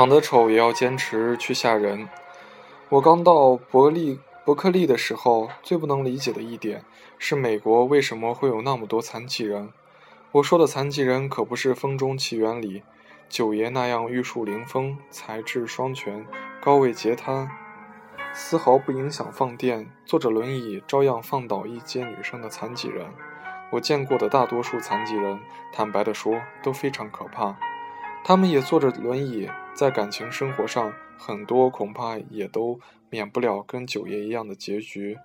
长得丑也要坚持去吓人。我刚到伯利伯克利的时候，最不能理解的一点是美国为什么会有那么多残疾人。我说的残疾人可不是《风中奇缘》里九爷那样玉树临风、才智双全、高位截瘫，丝毫不影响放电，坐着轮椅照样放倒一街女生的残疾人。我见过的大多数残疾人，坦白地说，都非常可怕。他们也坐着轮椅，在感情生活上，很多恐怕也都免不了跟九爷一样的结局。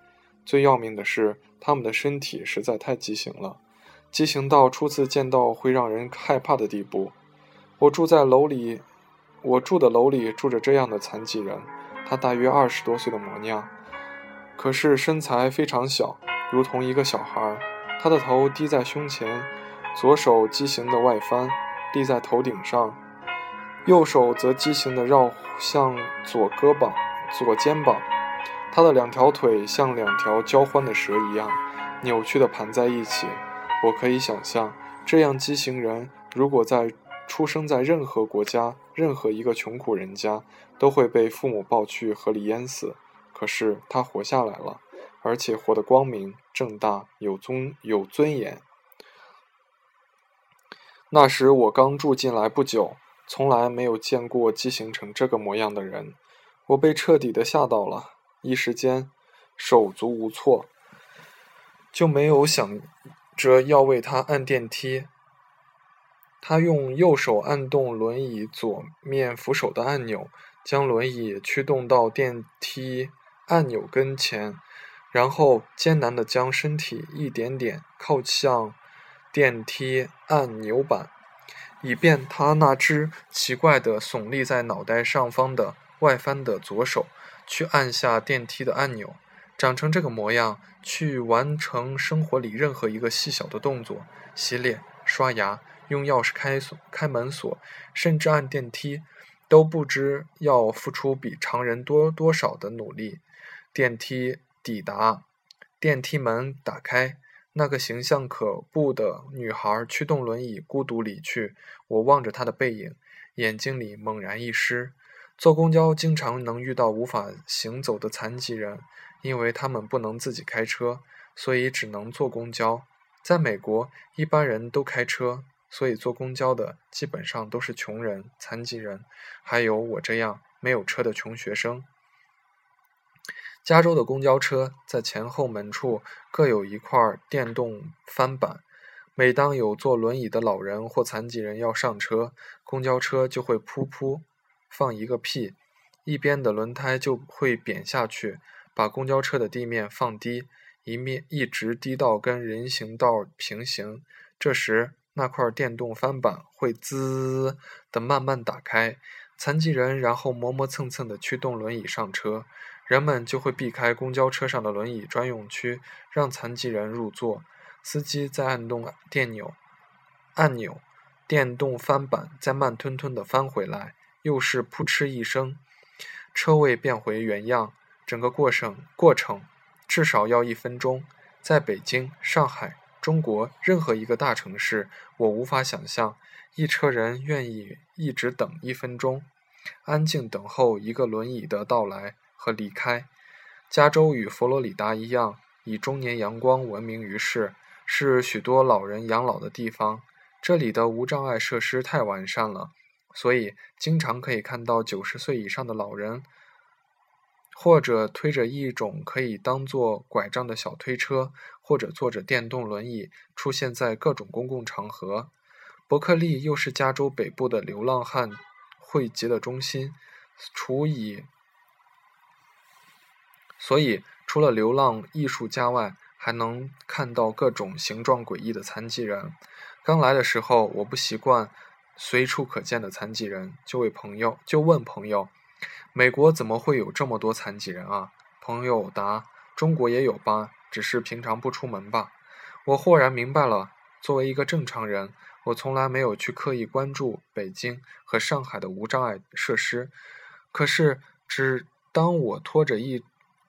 最要命的是，他们的身体实在太畸形了，畸形到初次见到会让人害怕的地步。我住在楼里，我住的楼里住着这样的残疾人，他大约二十多岁的模样，可是身材非常小，如同一个小孩。他的头低在胸前，左手畸形的外翻。立在头顶上，右手则畸形地绕向左胳膊、左肩膀。他的两条腿像两条交欢的蛇一样扭曲地盘在一起。我可以想象，这样畸形人如果在出生在任何国家、任何一个穷苦人家，都会被父母抱去河里淹死。可是他活下来了，而且活得光明正大、有尊有尊严。那时我刚住进来不久，从来没有见过畸形成这个模样的人，我被彻底的吓到了，一时间手足无措，就没有想着要为他按电梯。他用右手按动轮椅左面扶手的按钮，将轮椅驱动到电梯按钮跟前，然后艰难的将身体一点点靠向。电梯按钮板，以便他那只奇怪的耸立在脑袋上方的外翻的左手去按下电梯的按钮。长成这个模样，去完成生活里任何一个细小的动作：洗脸、刷牙、用钥匙开锁、开门锁，甚至按电梯，都不知要付出比常人多多少的努力。电梯抵达，电梯门打开。那个形象可怖的女孩驱动轮椅孤独离去，我望着她的背影，眼睛里猛然一湿。坐公交经常能遇到无法行走的残疾人，因为他们不能自己开车，所以只能坐公交。在美国，一般人都开车，所以坐公交的基本上都是穷人、残疾人，还有我这样没有车的穷学生。加州的公交车在前后门处各有一块电动翻板，每当有坐轮椅的老人或残疾人要上车，公交车就会噗噗放一个屁，一边的轮胎就会扁下去，把公交车的地面放低，一面一直低到跟人行道平行。这时，那块电动翻板会滋的慢慢打开，残疾人然后磨磨蹭蹭的驱动轮椅上车。人们就会避开公交车上的轮椅专用区，让残疾人入座。司机再按动电钮，按钮，电动翻板再慢吞吞地翻回来，又是扑哧一声，车位变回原样。整个过程过程至少要一分钟。在北京、上海、中国任何一个大城市，我无法想象一车人愿意一直等一分钟，安静等候一个轮椅的到来。和离开，加州与佛罗里达一样，以中年阳光闻名于世，是许多老人养老的地方。这里的无障碍设施太完善了，所以经常可以看到九十岁以上的老人，或者推着一种可以当做拐杖的小推车，或者坐着电动轮椅出现在各种公共场合。伯克利又是加州北部的流浪汉汇集的中心，除以所以，除了流浪艺术家外，还能看到各种形状诡异的残疾人。刚来的时候，我不习惯随处可见的残疾人，就问朋友，就问朋友：“美国怎么会有这么多残疾人啊？”朋友答：“中国也有吧，只是平常不出门吧。”我豁然明白了。作为一个正常人，我从来没有去刻意关注北京和上海的无障碍设施。可是，只当我拖着一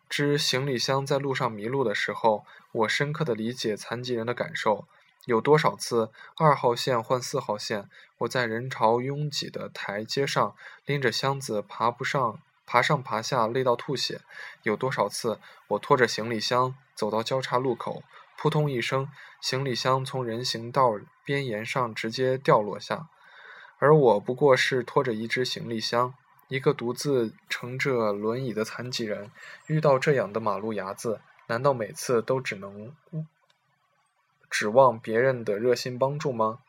只行李箱在路上迷路的时候，我深刻的理解残疾人的感受。有多少次二号线换四号线，我在人潮拥挤的台阶上拎着箱子爬不上、爬上爬下，累到吐血？有多少次我拖着行李箱走到交叉路口，扑通一声，行李箱从人行道边沿上直接掉落下，而我不过是拖着一只行李箱，一个独自乘着轮椅的残疾人，遇到这样的马路牙子，难道每次都只能？指望别人的热心帮助吗？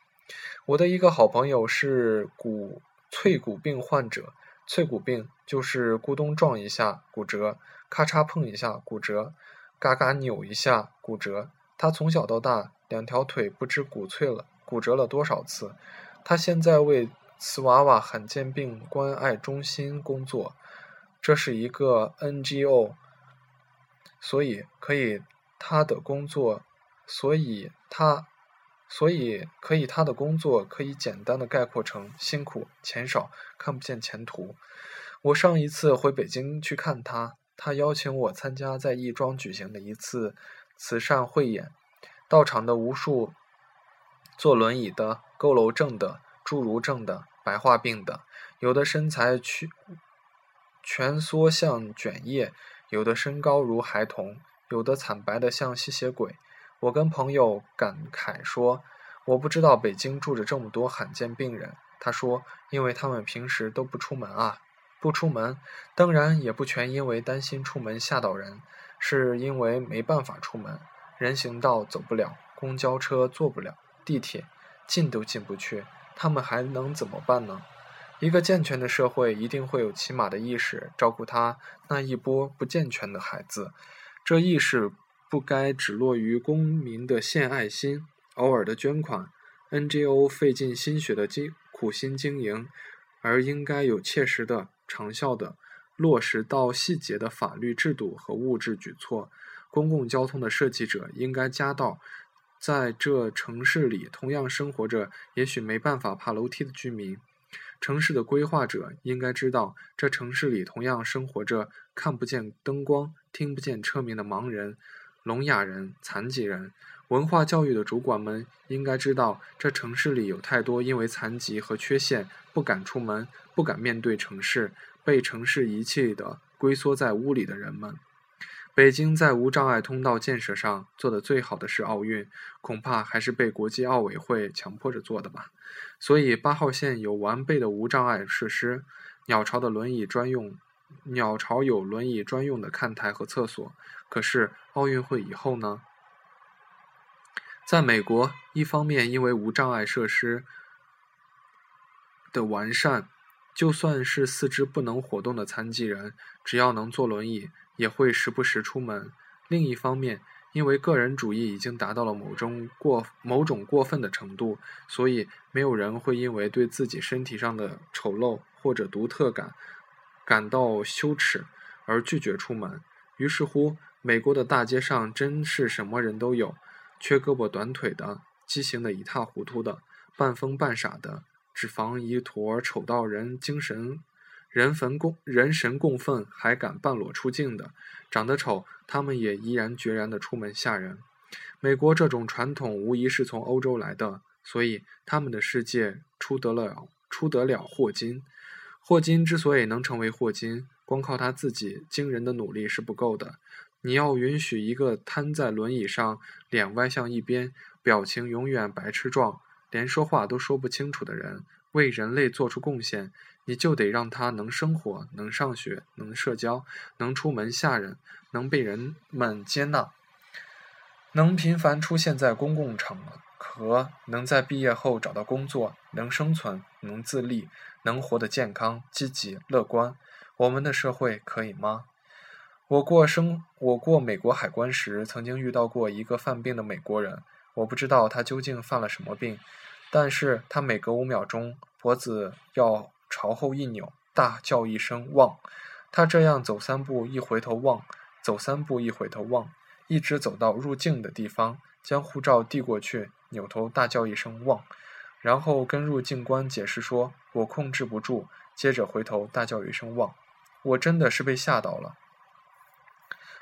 我的一个好朋友是骨脆骨病患者，脆骨病就是咕咚撞一下骨折，咔嚓碰一下骨折，嘎嘎扭一下骨折。他从小到大两条腿不知骨脆了骨折了多少次。他现在为瓷娃娃罕见病关爱中心工作，这是一个 NGO，所以可以他的工作。所以他，所以可以他的工作可以简单的概括成辛苦、钱少、看不见前途。我上一次回北京去看他，他邀请我参加在亦庄举行的一次慈善汇演，到场的无数坐轮椅的、佝偻症的、侏儒症的、白化病的，有的身材蜷蜷缩像卷叶，有的身高如孩童，有的惨白的像吸血鬼。我跟朋友感慨说：“我不知道北京住着这么多罕见病人。”他说：“因为他们平时都不出门啊，不出门。当然也不全因为担心出门吓到人，是因为没办法出门。人行道走不了，公交车坐不了，地铁进都进不去，他们还能怎么办呢？一个健全的社会一定会有起码的意识，照顾他那一波不健全的孩子。这意识。”不该只落于公民的献爱心、偶尔的捐款、NGO 费尽心血的经苦心经营，而应该有切实的、长效的、落实到细节的法律制度和物质举措。公共交通的设计者应该加到，在这城市里同样生活着，也许没办法爬楼梯的居民；城市的规划者应该知道，这城市里同样生活着看不见灯光、听不见车鸣的盲人。聋哑人、残疾人，文化教育的主管们应该知道，这城市里有太多因为残疾和缺陷不敢出门、不敢面对城市、被城市遗弃的龟缩在屋里的人们。北京在无障碍通道建设上做的最好的是奥运，恐怕还是被国际奥委会强迫着做的吧。所以八号线有完备的无障碍设施，鸟巢的轮椅专用。鸟巢有轮椅专用的看台和厕所，可是奥运会以后呢？在美国，一方面因为无障碍设施的完善，就算是四肢不能活动的残疾人，只要能坐轮椅，也会时不时出门；另一方面，因为个人主义已经达到了某种过某种过分的程度，所以没有人会因为对自己身体上的丑陋或者独特感。感到羞耻而拒绝出门，于是乎，美国的大街上真是什么人都有：缺胳膊短腿的，畸形的一塌糊涂的，半疯半傻的，脂肪一坨丑到人精神人神共人神共愤还敢半裸出镜的，长得丑，他们也毅然决然地出门吓人。美国这种传统无疑是从欧洲来的，所以他们的世界出得了出得了霍金。霍金之所以能成为霍金，光靠他自己惊人的努力是不够的。你要允许一个瘫在轮椅上、脸歪向一边、表情永远白痴状、连说话都说不清楚的人为人类做出贡献，你就得让他能生活、能上学、能社交、能出门吓人、能被人们接纳、能频繁出现在公共场合、能在毕业后找到工作、能生存、能自立。能活得健康、积极、乐观，我们的社会可以吗？我过生，我过美国海关时，曾经遇到过一个犯病的美国人。我不知道他究竟犯了什么病，但是他每隔五秒钟脖子要朝后一扭，大叫一声“望”。他这样走三步一回头望，走三步一回头望，一直走到入境的地方，将护照递过去，扭头大叫一声“望”。然后跟入境官解释说：“我控制不住。”接着回头大叫一声“汪”，我真的是被吓到了。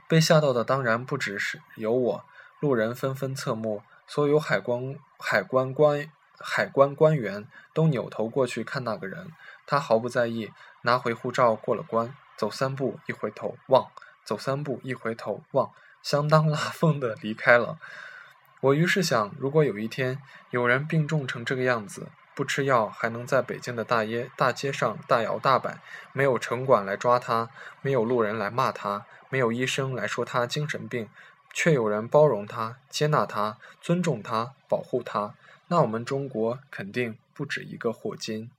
被吓到的当然不只是有我，路人纷纷侧目，所有海关海关官海关官员都扭头过去看那个人，他毫不在意，拿回护照过了关，走三步一回头望，走三步一回头望，相当拉风的离开了。我于是想，如果有一天有人病重成这个样子，不吃药还能在北京的大街大街上大摇大摆，没有城管来抓他，没有路人来骂他，没有医生来说他精神病，却有人包容他、接纳他、尊重他、保护他，那我们中国肯定不止一个霍金。